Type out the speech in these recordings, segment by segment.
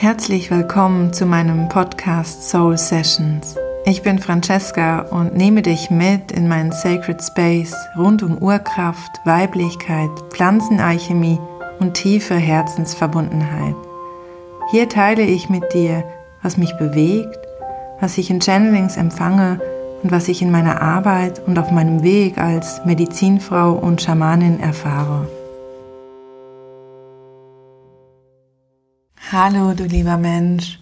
Herzlich willkommen zu meinem Podcast Soul Sessions. Ich bin Francesca und nehme dich mit in meinen Sacred Space rund um Urkraft, Weiblichkeit, Pflanzenalchemie und tiefe Herzensverbundenheit. Hier teile ich mit dir, was mich bewegt, was ich in Channelings empfange und was ich in meiner Arbeit und auf meinem Weg als Medizinfrau und Schamanin erfahre. Hallo, du lieber Mensch.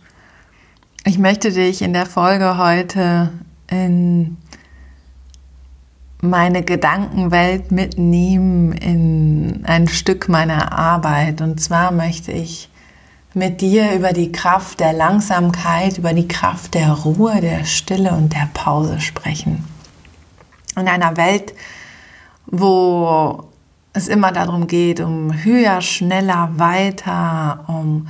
Ich möchte dich in der Folge heute in meine Gedankenwelt mitnehmen, in ein Stück meiner Arbeit. Und zwar möchte ich mit dir über die Kraft der Langsamkeit, über die Kraft der Ruhe, der Stille und der Pause sprechen. In einer Welt, wo es immer darum geht, um höher, schneller, weiter, um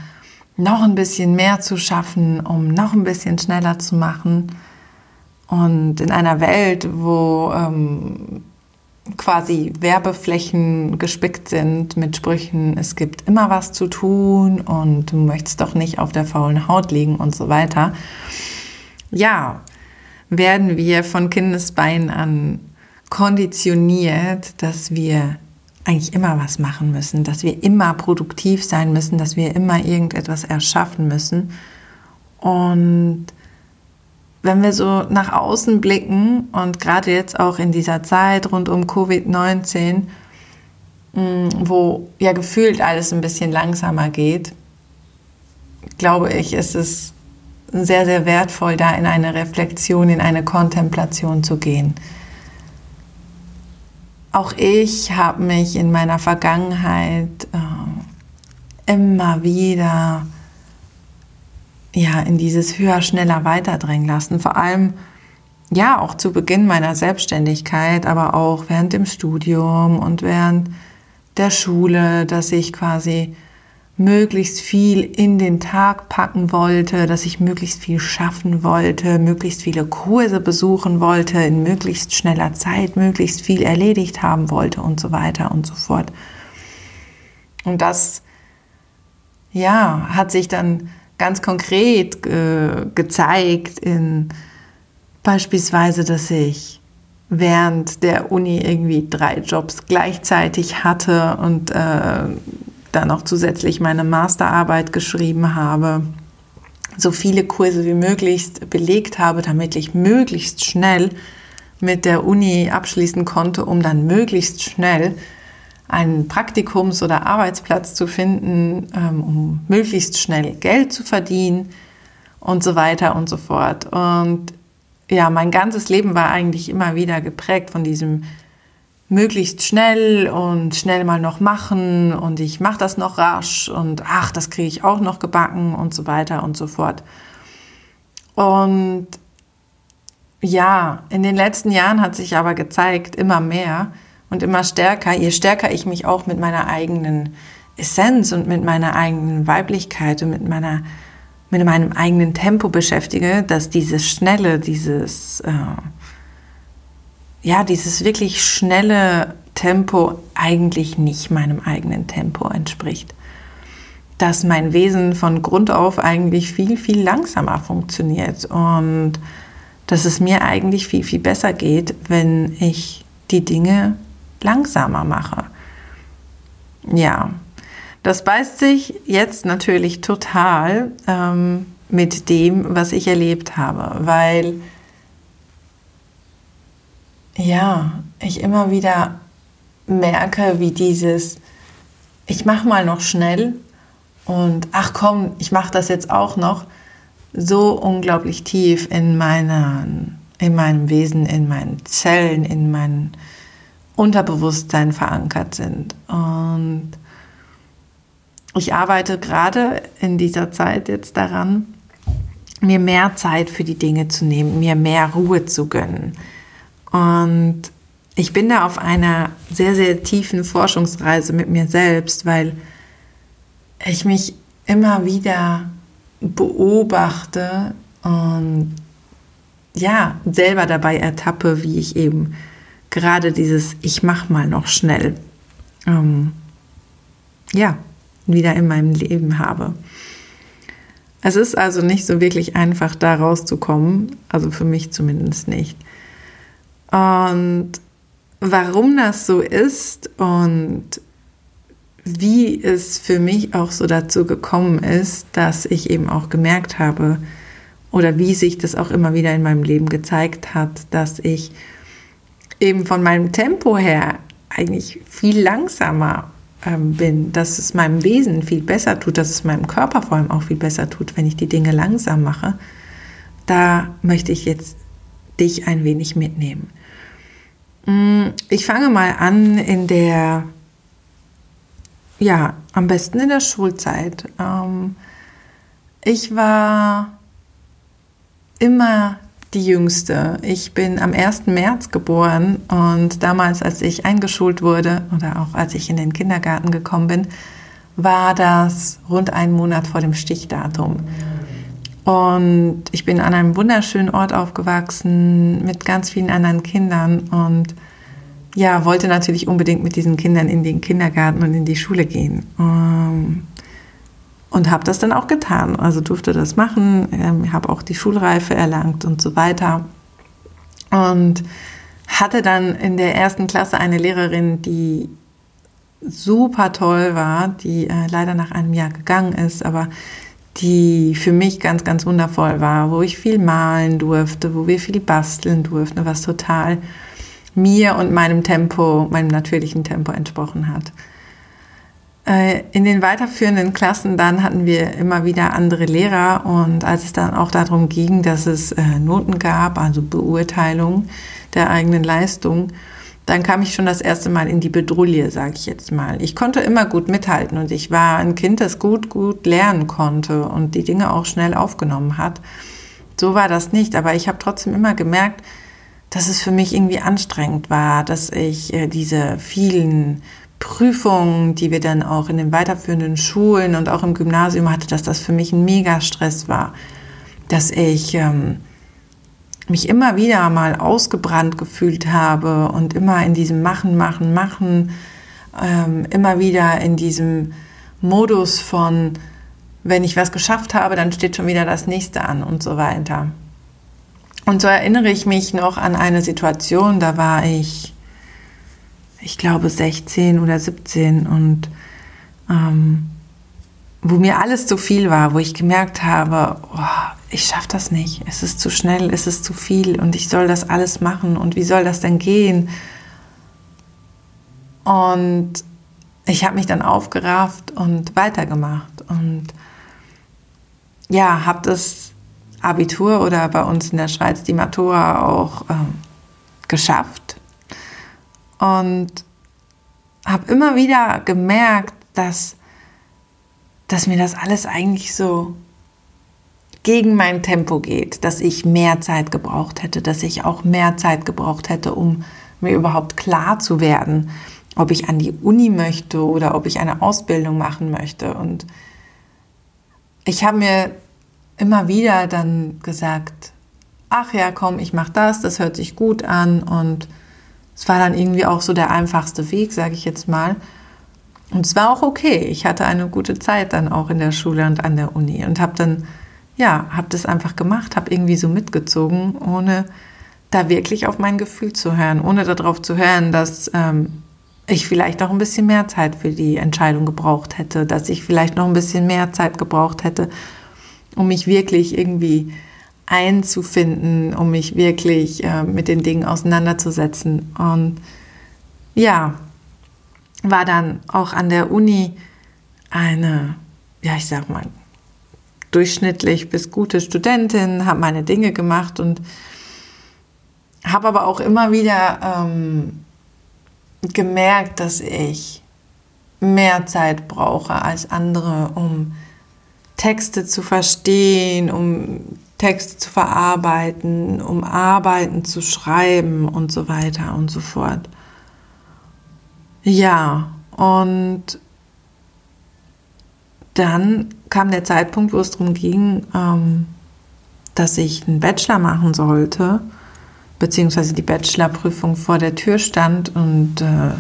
noch ein bisschen mehr zu schaffen, um noch ein bisschen schneller zu machen. Und in einer Welt, wo ähm, quasi Werbeflächen gespickt sind mit Sprüchen, es gibt immer was zu tun und du möchtest doch nicht auf der faulen Haut liegen und so weiter. Ja, werden wir von Kindesbeinen an konditioniert, dass wir eigentlich immer was machen müssen, dass wir immer produktiv sein müssen, dass wir immer irgendetwas erschaffen müssen. Und wenn wir so nach außen blicken und gerade jetzt auch in dieser Zeit rund um Covid-19, mm, wo ja gefühlt alles ein bisschen langsamer geht, glaube ich, ist es sehr, sehr wertvoll, da in eine Reflexion, in eine Kontemplation zu gehen. Auch ich habe mich in meiner Vergangenheit äh, immer wieder ja, in dieses höher, schneller, weiter drängen lassen. Vor allem, ja, auch zu Beginn meiner Selbstständigkeit, aber auch während dem Studium und während der Schule, dass ich quasi möglichst viel in den Tag packen wollte, dass ich möglichst viel schaffen wollte, möglichst viele Kurse besuchen wollte, in möglichst schneller Zeit möglichst viel erledigt haben wollte und so weiter und so fort. Und das, ja, hat sich dann ganz konkret äh, gezeigt in beispielsweise, dass ich während der Uni irgendwie drei Jobs gleichzeitig hatte und äh, dann noch zusätzlich meine Masterarbeit geschrieben habe, so viele Kurse wie möglich belegt habe, damit ich möglichst schnell mit der Uni abschließen konnte, um dann möglichst schnell einen Praktikums- oder Arbeitsplatz zu finden, ähm, um möglichst schnell Geld zu verdienen und so weiter und so fort. Und ja, mein ganzes Leben war eigentlich immer wieder geprägt von diesem möglichst schnell und schnell mal noch machen und ich mache das noch rasch und ach, das kriege ich auch noch gebacken und so weiter und so fort. Und ja, in den letzten Jahren hat sich aber gezeigt, immer mehr und immer stärker, je stärker ich mich auch mit meiner eigenen Essenz und mit meiner eigenen Weiblichkeit und mit meiner mit meinem eigenen Tempo beschäftige, dass dieses Schnelle, dieses äh, ja, dieses wirklich schnelle Tempo eigentlich nicht meinem eigenen Tempo entspricht. Dass mein Wesen von Grund auf eigentlich viel, viel langsamer funktioniert und dass es mir eigentlich viel, viel besser geht, wenn ich die Dinge langsamer mache. Ja, das beißt sich jetzt natürlich total ähm, mit dem, was ich erlebt habe, weil ja, ich immer wieder merke, wie dieses, ich mache mal noch schnell und ach komm, ich mache das jetzt auch noch, so unglaublich tief in, meiner, in meinem Wesen, in meinen Zellen, in meinem Unterbewusstsein verankert sind. Und ich arbeite gerade in dieser Zeit jetzt daran, mir mehr Zeit für die Dinge zu nehmen, mir mehr Ruhe zu gönnen und ich bin da auf einer sehr, sehr tiefen Forschungsreise mit mir selbst, weil ich mich immer wieder beobachte und ja, selber dabei ertappe, wie ich eben gerade dieses Ich mach mal noch schnell, ähm, ja, wieder in meinem Leben habe. Es ist also nicht so wirklich einfach, da rauszukommen, also für mich zumindest nicht. Und warum das so ist und wie es für mich auch so dazu gekommen ist, dass ich eben auch gemerkt habe oder wie sich das auch immer wieder in meinem Leben gezeigt hat, dass ich eben von meinem Tempo her eigentlich viel langsamer ähm, bin, dass es meinem Wesen viel besser tut, dass es meinem Körper vor allem auch viel besser tut, wenn ich die Dinge langsam mache, da möchte ich jetzt dich ein wenig mitnehmen. Mm, ich fange mal an in der, ja, am besten in der Schulzeit. Ähm, ich war immer die Jüngste. Ich bin am 1. März geboren und damals, als ich eingeschult wurde oder auch als ich in den Kindergarten gekommen bin, war das rund einen Monat vor dem Stichdatum. Und ich bin an einem wunderschönen Ort aufgewachsen mit ganz vielen anderen Kindern und ja, wollte natürlich unbedingt mit diesen Kindern in den Kindergarten und in die Schule gehen. Ähm, und habe das dann auch getan. Also durfte das machen, ähm, habe auch die Schulreife erlangt und so weiter. Und hatte dann in der ersten Klasse eine Lehrerin, die super toll war, die äh, leider nach einem Jahr gegangen ist, aber die für mich ganz, ganz wundervoll war, wo ich viel malen durfte, wo wir viel basteln durften, was total mir und meinem Tempo, meinem natürlichen Tempo entsprochen hat. Äh, in den weiterführenden Klassen dann hatten wir immer wieder andere Lehrer und als es dann auch darum ging, dass es äh, Noten gab, also Beurteilung der eigenen Leistung, dann kam ich schon das erste Mal in die Bedrulle, sage ich jetzt mal. Ich konnte immer gut mithalten und ich war ein Kind, das gut, gut lernen konnte und die Dinge auch schnell aufgenommen hat. So war das nicht, aber ich habe trotzdem immer gemerkt, dass es für mich irgendwie anstrengend war, dass ich äh, diese vielen Prüfungen, die wir dann auch in den weiterführenden Schulen und auch im Gymnasium hatte, dass das für mich ein Mega-Stress war. Dass ich ähm, mich immer wieder mal ausgebrannt gefühlt habe und immer in diesem Machen, Machen, Machen, ähm, immer wieder in diesem Modus von, wenn ich was geschafft habe, dann steht schon wieder das nächste an und so weiter. Und so erinnere ich mich noch an eine Situation, da war ich ich glaube, 16 oder 17 und ähm, wo mir alles zu viel war, wo ich gemerkt habe, oh, ich schaffe das nicht, es ist zu schnell, es ist zu viel und ich soll das alles machen und wie soll das denn gehen? Und ich habe mich dann aufgerafft und weitergemacht und ja, habe das Abitur oder bei uns in der Schweiz die Matura auch ähm, geschafft und habe immer wieder gemerkt, dass, dass mir das alles eigentlich so gegen mein Tempo geht, dass ich mehr Zeit gebraucht hätte, dass ich auch mehr Zeit gebraucht hätte, um mir überhaupt klar zu werden, ob ich an die Uni möchte oder ob ich eine Ausbildung machen möchte. Und ich habe mir immer wieder dann gesagt, ach ja, komm, ich mache das, das hört sich gut an und es war dann irgendwie auch so der einfachste Weg, sage ich jetzt mal. Und es war auch okay. Ich hatte eine gute Zeit dann auch in der Schule und an der Uni und habe dann, ja, habe das einfach gemacht, habe irgendwie so mitgezogen, ohne da wirklich auf mein Gefühl zu hören, ohne darauf zu hören, dass ähm, ich vielleicht noch ein bisschen mehr Zeit für die Entscheidung gebraucht hätte, dass ich vielleicht noch ein bisschen mehr Zeit gebraucht hätte, um mich wirklich irgendwie einzufinden, um mich wirklich äh, mit den Dingen auseinanderzusetzen. Und ja, war dann auch an der Uni eine, ja, ich sag mal, durchschnittlich bis gute Studentin, habe meine Dinge gemacht und habe aber auch immer wieder ähm, gemerkt, dass ich mehr Zeit brauche als andere, um Texte zu verstehen, um Texte zu verarbeiten, um Arbeiten zu schreiben und so weiter und so fort. Ja, und dann kam der Zeitpunkt, wo es darum ging, ähm, dass ich einen Bachelor machen sollte, beziehungsweise die Bachelorprüfung vor der Tür stand und äh,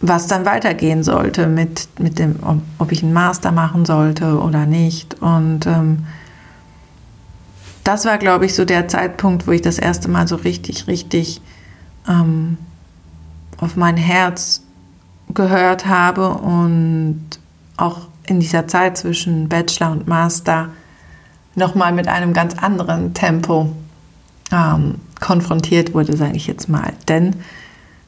was dann weitergehen sollte mit, mit dem, ob ich einen Master machen sollte oder nicht. Und ähm, das war, glaube ich, so der Zeitpunkt, wo ich das erste Mal so richtig, richtig ähm, auf mein Herz gehört habe und auch in dieser Zeit zwischen Bachelor und Master nochmal mit einem ganz anderen Tempo ähm, konfrontiert wurde, sage ich jetzt mal. Denn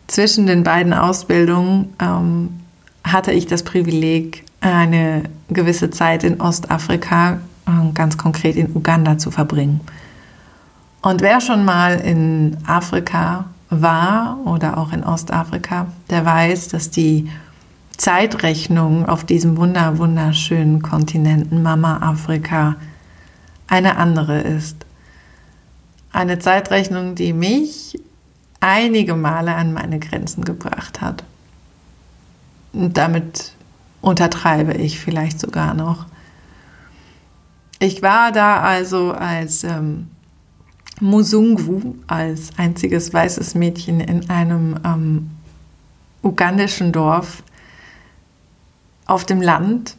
zwischen den beiden Ausbildungen ähm, hatte ich das Privileg, eine gewisse Zeit in Ostafrika, äh, ganz konkret in Uganda, zu verbringen. Und wer schon mal in Afrika war oder auch in Ostafrika, der weiß, dass die Zeitrechnung auf diesem wunder wunderschönen Kontinenten Mama Afrika eine andere ist. Eine Zeitrechnung, die mich einige Male an meine Grenzen gebracht hat. Und damit untertreibe ich vielleicht sogar noch. Ich war da also als ähm, Musungu, als einziges weißes Mädchen in einem ähm, ugandischen Dorf auf dem Land,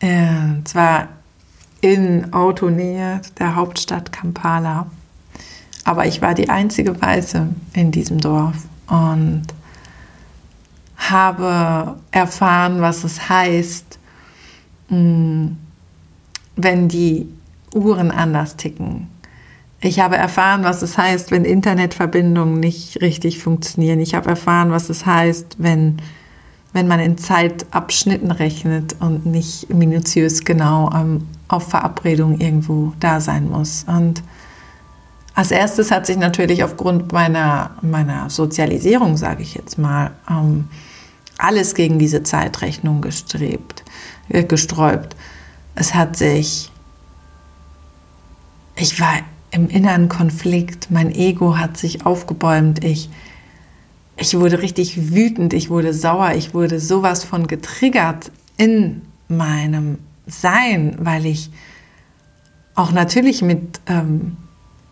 äh, zwar in Autonähe der Hauptstadt Kampala. Aber ich war die einzige Weiße in diesem Dorf und habe erfahren, was es heißt, wenn die Uhren anders ticken. Ich habe erfahren, was es heißt, wenn Internetverbindungen nicht richtig funktionieren. Ich habe erfahren, was es heißt, wenn, wenn man in Zeitabschnitten rechnet und nicht minutiös genau ähm, auf Verabredung irgendwo da sein muss. Und als erstes hat sich natürlich aufgrund meiner, meiner Sozialisierung, sage ich jetzt mal, ähm, alles gegen diese Zeitrechnung gestrebt, äh, gesträubt. Es hat sich, ich war im inneren Konflikt, mein Ego hat sich aufgebäumt, ich, ich wurde richtig wütend, ich wurde sauer, ich wurde sowas von getriggert in meinem Sein, weil ich auch natürlich mit ähm,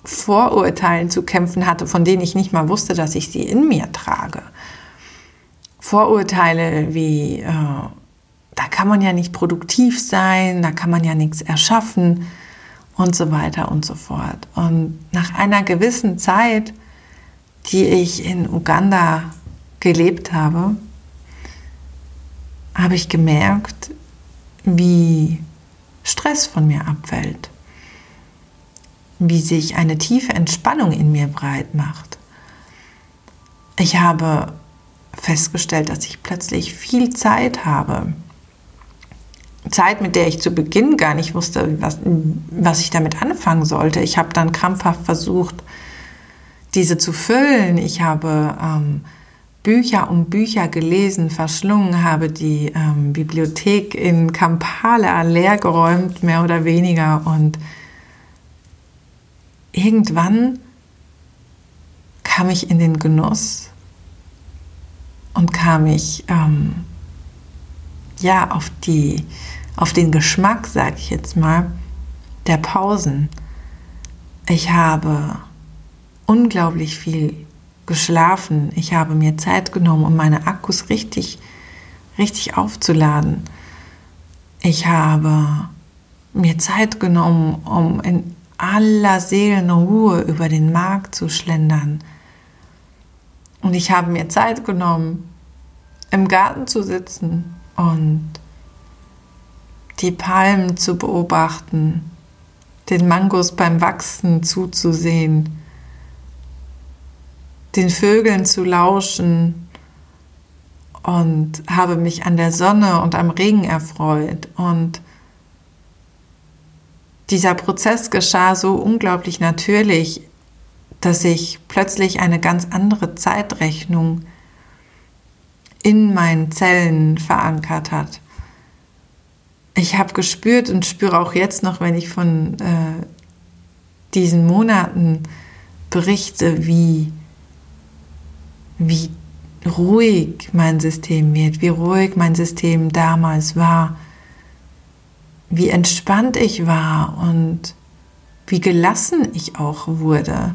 Vorurteilen zu kämpfen hatte, von denen ich nicht mal wusste, dass ich sie in mir trage. Vorurteile wie, äh, da kann man ja nicht produktiv sein, da kann man ja nichts erschaffen und so weiter und so fort. Und nach einer gewissen Zeit, die ich in Uganda gelebt habe, habe ich gemerkt, wie Stress von mir abfällt wie sich eine tiefe Entspannung in mir breit macht. Ich habe festgestellt, dass ich plötzlich viel Zeit habe. Zeit, mit der ich zu Beginn gar nicht wusste, was, was ich damit anfangen sollte. Ich habe dann krampfhaft versucht, diese zu füllen. Ich habe ähm, Bücher um Bücher gelesen, verschlungen, habe die ähm, Bibliothek in Kampala leergeräumt, mehr oder weniger, und irgendwann kam ich in den Genuss und kam ich ähm, ja auf die auf den Geschmack, sage ich jetzt mal, der Pausen. Ich habe unglaublich viel geschlafen. Ich habe mir Zeit genommen, um meine Akkus richtig richtig aufzuladen. Ich habe mir Zeit genommen, um in aller Seelenruhe über den Markt zu schlendern. Und ich habe mir Zeit genommen, im Garten zu sitzen und die Palmen zu beobachten, den Mangos beim Wachsen zuzusehen, den Vögeln zu lauschen und habe mich an der Sonne und am Regen erfreut und dieser Prozess geschah so unglaublich natürlich, dass sich plötzlich eine ganz andere Zeitrechnung in meinen Zellen verankert hat. Ich habe gespürt und spüre auch jetzt noch, wenn ich von äh, diesen Monaten berichte, wie, wie ruhig mein System wird, wie ruhig mein System damals war wie entspannt ich war und wie gelassen ich auch wurde,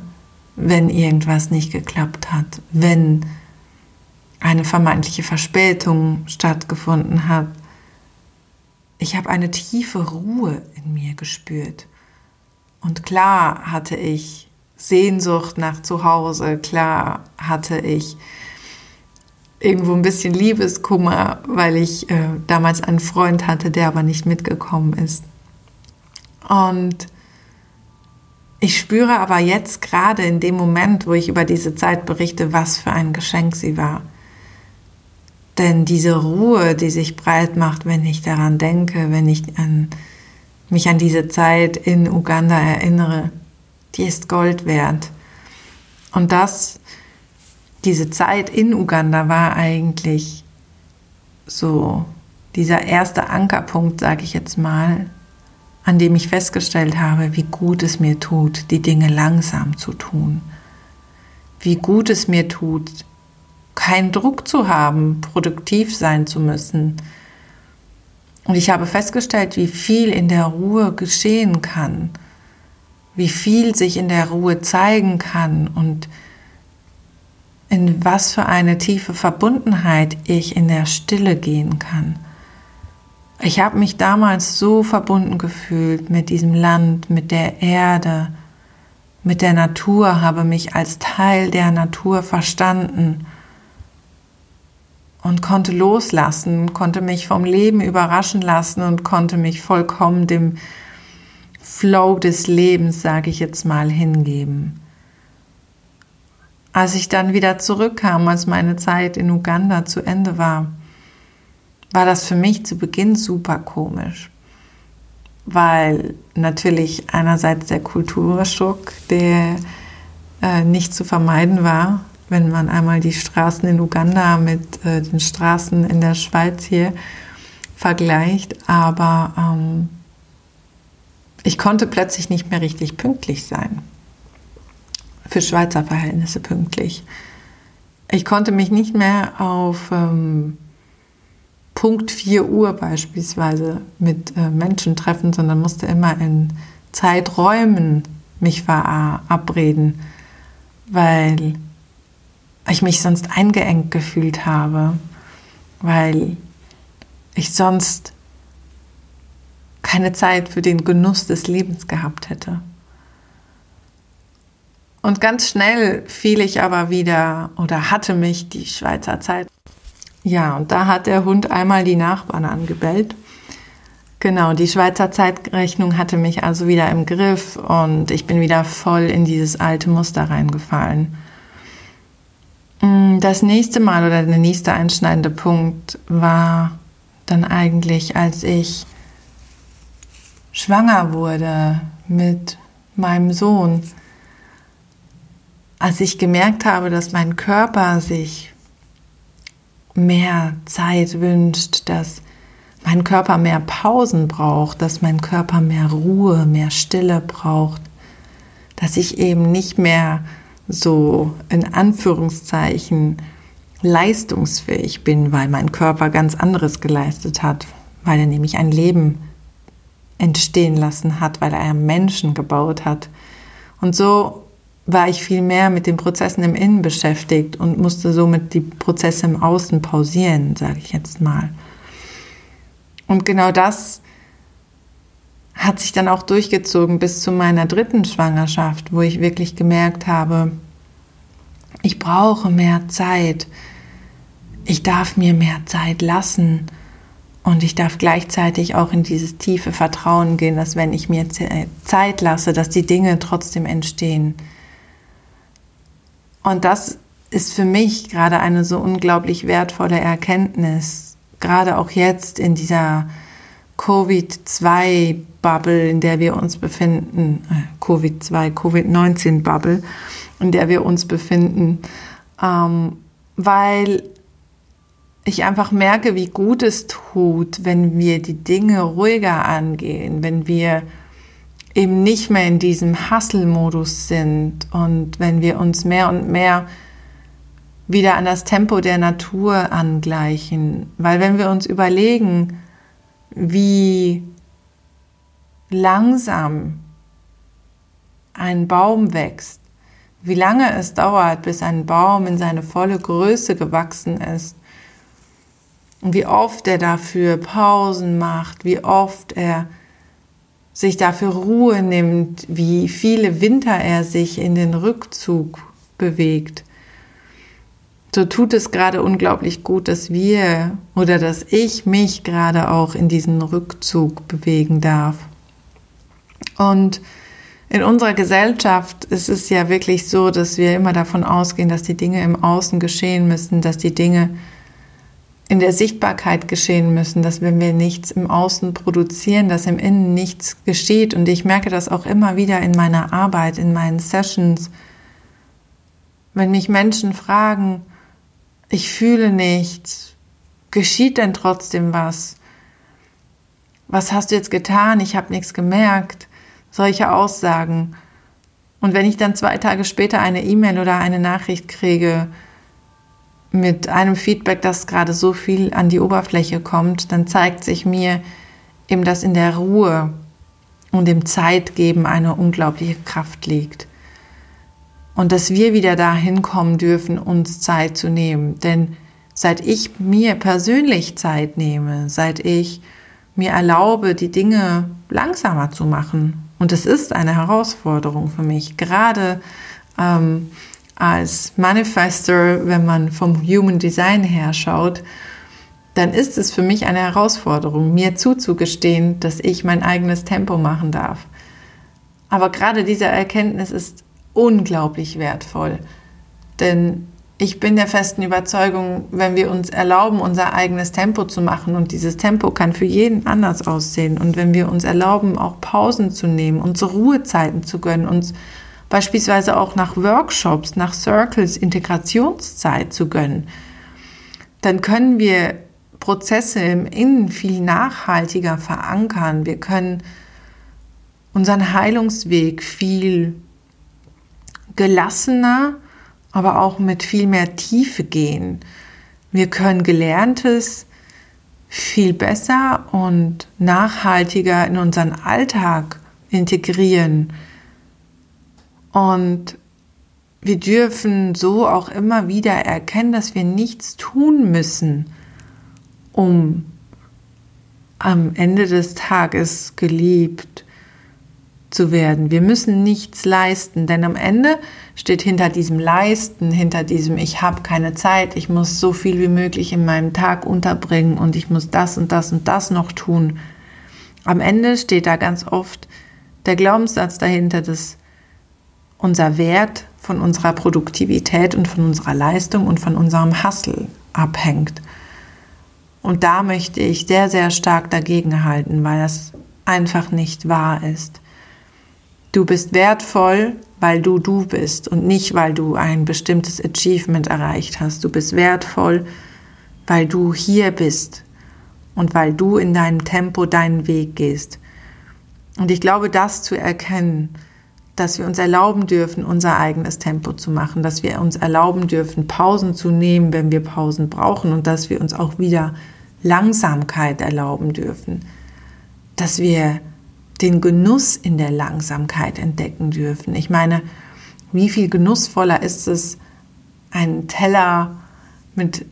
wenn irgendwas nicht geklappt hat, wenn eine vermeintliche Verspätung stattgefunden hat. Ich habe eine tiefe Ruhe in mir gespürt. Und klar hatte ich Sehnsucht nach Zuhause, klar hatte ich irgendwo ein bisschen Liebeskummer, weil ich äh, damals einen Freund hatte, der aber nicht mitgekommen ist. Und ich spüre aber jetzt gerade in dem Moment, wo ich über diese Zeit berichte, was für ein Geschenk sie war. Denn diese Ruhe, die sich breit macht, wenn ich daran denke, wenn ich an, mich an diese Zeit in Uganda erinnere, die ist Gold wert. Und das, diese Zeit in Uganda war eigentlich so dieser erste Ankerpunkt, sage ich jetzt mal, an dem ich festgestellt habe, wie gut es mir tut, die Dinge langsam zu tun. Wie gut es mir tut, keinen Druck zu haben, produktiv sein zu müssen. Und ich habe festgestellt, wie viel in der Ruhe geschehen kann, wie viel sich in der Ruhe zeigen kann und in was für eine tiefe Verbundenheit ich in der Stille gehen kann. Ich habe mich damals so verbunden gefühlt mit diesem Land, mit der Erde, mit der Natur, habe mich als Teil der Natur verstanden und konnte loslassen, konnte mich vom Leben überraschen lassen und konnte mich vollkommen dem Flow des Lebens, sage ich jetzt mal, hingeben. Als ich dann wieder zurückkam, als meine Zeit in Uganda zu Ende war, war das für mich zu Beginn super komisch, weil natürlich einerseits der Kulturschock, der äh, nicht zu vermeiden war, wenn man einmal die Straßen in Uganda mit äh, den Straßen in der Schweiz hier vergleicht, aber ähm, ich konnte plötzlich nicht mehr richtig pünktlich sein. Für Schweizer Verhältnisse pünktlich. Ich konnte mich nicht mehr auf ähm, Punkt 4 Uhr beispielsweise mit äh, Menschen treffen, sondern musste immer in Zeiträumen mich verabreden, weil ich mich sonst eingeengt gefühlt habe, weil ich sonst keine Zeit für den Genuss des Lebens gehabt hätte. Und ganz schnell fiel ich aber wieder oder hatte mich die Schweizer Zeit ja, und da hat der Hund einmal die Nachbarn angebellt. Genau, die Schweizer Zeitrechnung hatte mich also wieder im Griff und ich bin wieder voll in dieses alte Muster reingefallen. Mm, das nächste Mal oder der nächste einschneidende Punkt war dann eigentlich, als ich schwanger wurde mit meinem Sohn. Als ich gemerkt habe, dass mein Körper sich mehr Zeit wünscht, dass mein Körper mehr Pausen braucht, dass mein Körper mehr Ruhe, mehr Stille braucht, dass ich eben nicht mehr so in Anführungszeichen leistungsfähig bin, weil mein Körper ganz anderes geleistet hat, weil er nämlich ein Leben entstehen lassen hat, weil er einen Menschen gebaut hat. Und so war ich viel mehr mit den Prozessen im Innen beschäftigt und musste somit die Prozesse im Außen pausieren, sage ich jetzt mal. Und genau das hat sich dann auch durchgezogen bis zu meiner dritten Schwangerschaft, wo ich wirklich gemerkt habe, ich brauche mehr Zeit. Ich darf mir mehr Zeit lassen. Und ich darf gleichzeitig auch in dieses tiefe Vertrauen gehen, dass wenn ich mir Zeit lasse, dass die Dinge trotzdem entstehen. Und das ist für mich gerade eine so unglaublich wertvolle Erkenntnis, gerade auch jetzt in dieser Covid-2-Bubble, in der wir uns befinden, äh, Covid-2, Covid-19-Bubble, in der wir uns befinden, ähm, weil ich einfach merke, wie gut es tut, wenn wir die Dinge ruhiger angehen, wenn wir eben nicht mehr in diesem Hustle-Modus sind und wenn wir uns mehr und mehr wieder an das Tempo der Natur angleichen. Weil wenn wir uns überlegen, wie langsam ein Baum wächst, wie lange es dauert, bis ein Baum in seine volle Größe gewachsen ist. Und wie oft er dafür Pausen macht, wie oft er sich dafür Ruhe nimmt, wie viele Winter er sich in den Rückzug bewegt. So tut es gerade unglaublich gut, dass wir oder dass ich mich gerade auch in diesen Rückzug bewegen darf. Und in unserer Gesellschaft ist es ja wirklich so, dass wir immer davon ausgehen, dass die Dinge im Außen geschehen müssen, dass die Dinge in der Sichtbarkeit geschehen müssen, dass wenn wir nichts im Außen produzieren, dass im Innen nichts geschieht. Und ich merke das auch immer wieder in meiner Arbeit, in meinen Sessions, wenn mich Menschen fragen, ich fühle nichts, geschieht denn trotzdem was? Was hast du jetzt getan? Ich habe nichts gemerkt solche Aussagen. Und wenn ich dann zwei Tage später eine E-Mail oder eine Nachricht kriege mit einem Feedback, das gerade so viel an die Oberfläche kommt, dann zeigt sich mir eben, dass in der Ruhe und dem Zeitgeben eine unglaubliche Kraft liegt. Und dass wir wieder dahin kommen dürfen, uns Zeit zu nehmen. Denn seit ich mir persönlich Zeit nehme, seit ich mir erlaube, die Dinge langsamer zu machen, und es ist eine Herausforderung für mich, gerade ähm, als Manifester, wenn man vom Human Design her schaut, dann ist es für mich eine Herausforderung, mir zuzugestehen, dass ich mein eigenes Tempo machen darf. Aber gerade diese Erkenntnis ist unglaublich wertvoll, denn ich bin der festen Überzeugung, wenn wir uns erlauben, unser eigenes Tempo zu machen, und dieses Tempo kann für jeden anders aussehen, und wenn wir uns erlauben, auch Pausen zu nehmen, uns Ruhezeiten zu gönnen, uns beispielsweise auch nach Workshops, nach Circles Integrationszeit zu gönnen, dann können wir Prozesse im Innen viel nachhaltiger verankern. Wir können unseren Heilungsweg viel gelassener, aber auch mit viel mehr Tiefe gehen. Wir können Gelerntes viel besser und nachhaltiger in unseren Alltag integrieren. Und wir dürfen so auch immer wieder erkennen, dass wir nichts tun müssen, um am Ende des Tages geliebt, zu werden. Wir müssen nichts leisten, denn am Ende steht hinter diesem Leisten, hinter diesem Ich habe keine Zeit, ich muss so viel wie möglich in meinem Tag unterbringen und ich muss das und das und das noch tun. Am Ende steht da ganz oft der Glaubenssatz dahinter, dass unser Wert von unserer Produktivität und von unserer Leistung und von unserem Hassel abhängt. Und da möchte ich sehr, sehr stark dagegen halten, weil das einfach nicht wahr ist. Du bist wertvoll, weil du du bist und nicht, weil du ein bestimmtes Achievement erreicht hast. Du bist wertvoll, weil du hier bist und weil du in deinem Tempo deinen Weg gehst. Und ich glaube, das zu erkennen, dass wir uns erlauben dürfen, unser eigenes Tempo zu machen, dass wir uns erlauben dürfen, Pausen zu nehmen, wenn wir Pausen brauchen und dass wir uns auch wieder Langsamkeit erlauben dürfen, dass wir den Genuss in der Langsamkeit entdecken dürfen. Ich meine, wie viel genussvoller ist es, einen Teller mit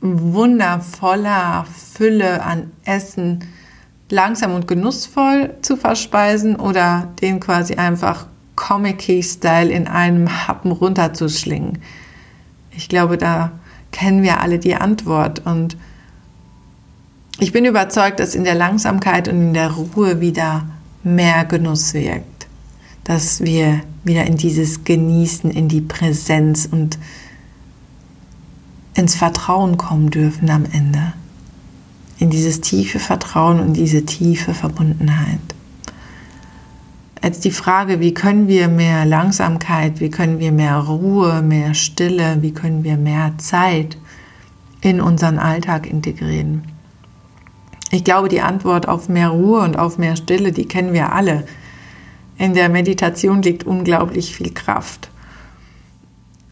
wundervoller Fülle an Essen langsam und genussvoll zu verspeisen oder den quasi einfach Comic-Style in einem Happen runterzuschlingen. Ich glaube, da kennen wir alle die Antwort und ich bin überzeugt, dass in der Langsamkeit und in der Ruhe wieder mehr Genuss wirkt, dass wir wieder in dieses Genießen, in die Präsenz und ins Vertrauen kommen dürfen am Ende. In dieses tiefe Vertrauen und diese tiefe Verbundenheit. Jetzt die Frage, wie können wir mehr Langsamkeit, wie können wir mehr Ruhe, mehr Stille, wie können wir mehr Zeit in unseren Alltag integrieren? Ich glaube, die Antwort auf mehr Ruhe und auf mehr Stille, die kennen wir alle. In der Meditation liegt unglaublich viel Kraft.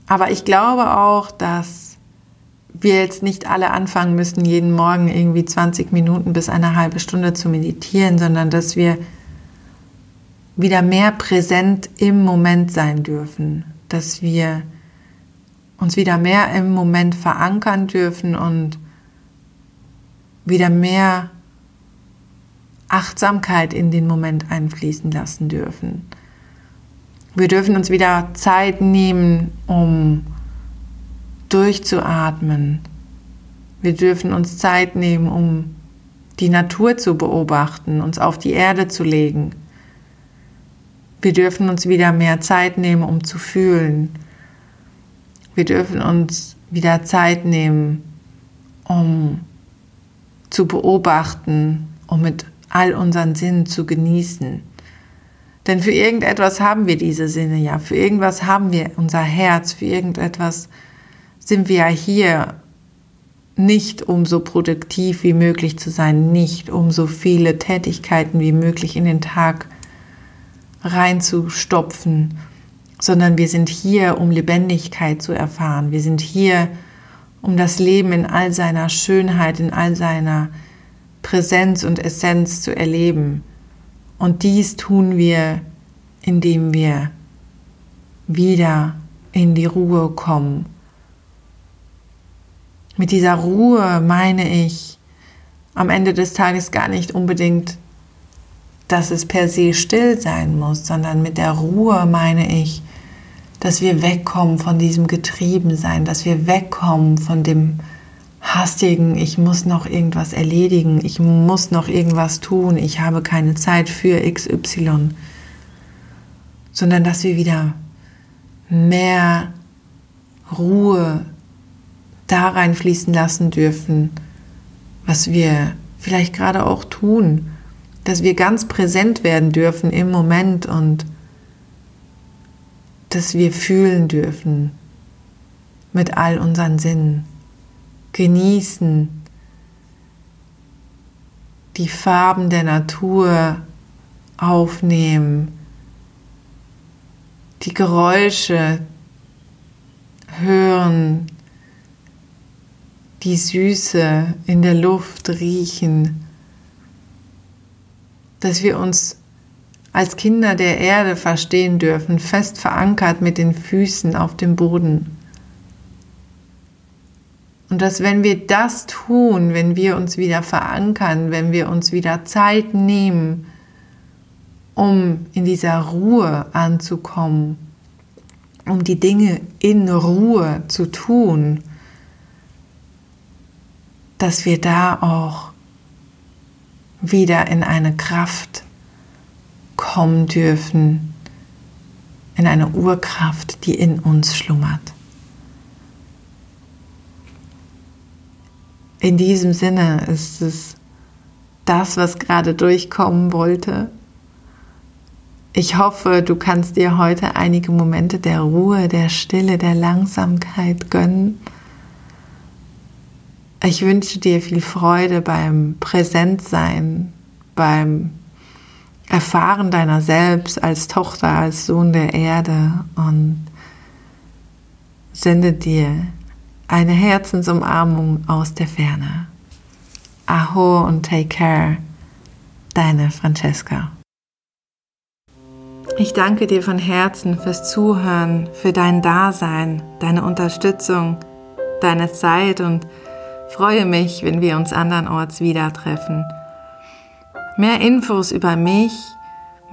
Aber ich glaube auch, dass wir jetzt nicht alle anfangen müssen, jeden Morgen irgendwie 20 Minuten bis eine halbe Stunde zu meditieren, sondern dass wir wieder mehr präsent im Moment sein dürfen. dass wir uns wieder mehr im Moment verankern dürfen und wieder mehr Achtsamkeit in den Moment einfließen lassen dürfen. Wir dürfen uns wieder Zeit nehmen, um durchzuatmen. Wir dürfen uns Zeit nehmen, um die Natur zu beobachten, uns auf die Erde zu legen. Wir dürfen uns wieder mehr Zeit nehmen, um zu fühlen. Wir dürfen uns wieder Zeit nehmen, um zu beobachten, um mit all unseren Sinnen zu genießen. Denn für irgendetwas haben wir diese Sinne ja, für irgendwas haben wir unser Herz, für irgendetwas sind wir ja hier, nicht um so produktiv wie möglich zu sein, nicht um so viele Tätigkeiten wie möglich in den Tag reinzustopfen, sondern wir sind hier, um Lebendigkeit zu erfahren. Wir sind hier, um das Leben in all seiner Schönheit, in all seiner Präsenz und Essenz zu erleben. Und dies tun wir, indem wir wieder in die Ruhe kommen. Mit dieser Ruhe meine ich am Ende des Tages gar nicht unbedingt, dass es per se still sein muss, sondern mit der Ruhe meine ich, dass wir wegkommen von diesem Getriebensein, dass wir wegkommen von dem hastigen, ich muss noch irgendwas erledigen, ich muss noch irgendwas tun, ich habe keine Zeit für XY, sondern dass wir wieder mehr Ruhe da reinfließen lassen dürfen, was wir vielleicht gerade auch tun, dass wir ganz präsent werden dürfen im Moment und dass wir fühlen dürfen mit all unseren Sinnen genießen, die Farben der Natur aufnehmen, die Geräusche hören, die Süße in der Luft riechen, dass wir uns als Kinder der Erde verstehen dürfen, fest verankert mit den Füßen auf dem Boden. Und dass wenn wir das tun, wenn wir uns wieder verankern, wenn wir uns wieder Zeit nehmen, um in dieser Ruhe anzukommen, um die Dinge in Ruhe zu tun, dass wir da auch wieder in eine Kraft kommen dürfen, in eine Urkraft, die in uns schlummert. In diesem Sinne ist es das, was gerade durchkommen wollte. Ich hoffe, du kannst dir heute einige Momente der Ruhe, der Stille, der Langsamkeit gönnen. Ich wünsche dir viel Freude beim Präsentsein, beim Erfahren deiner selbst als Tochter, als Sohn der Erde und sende dir eine Herzensumarmung aus der Ferne. Aho und take care, deine Francesca. Ich danke dir von Herzen fürs Zuhören, für dein Dasein, deine Unterstützung, deine Zeit und freue mich, wenn wir uns andernorts wieder treffen. Mehr Infos über mich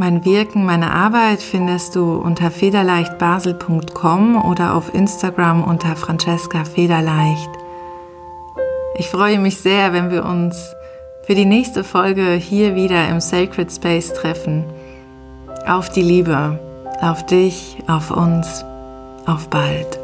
mein Wirken, meine Arbeit findest du unter federleichtbasel.com oder auf Instagram unter Francesca Federleicht. Ich freue mich sehr, wenn wir uns für die nächste Folge hier wieder im Sacred Space treffen. Auf die Liebe, auf dich, auf uns, auf bald.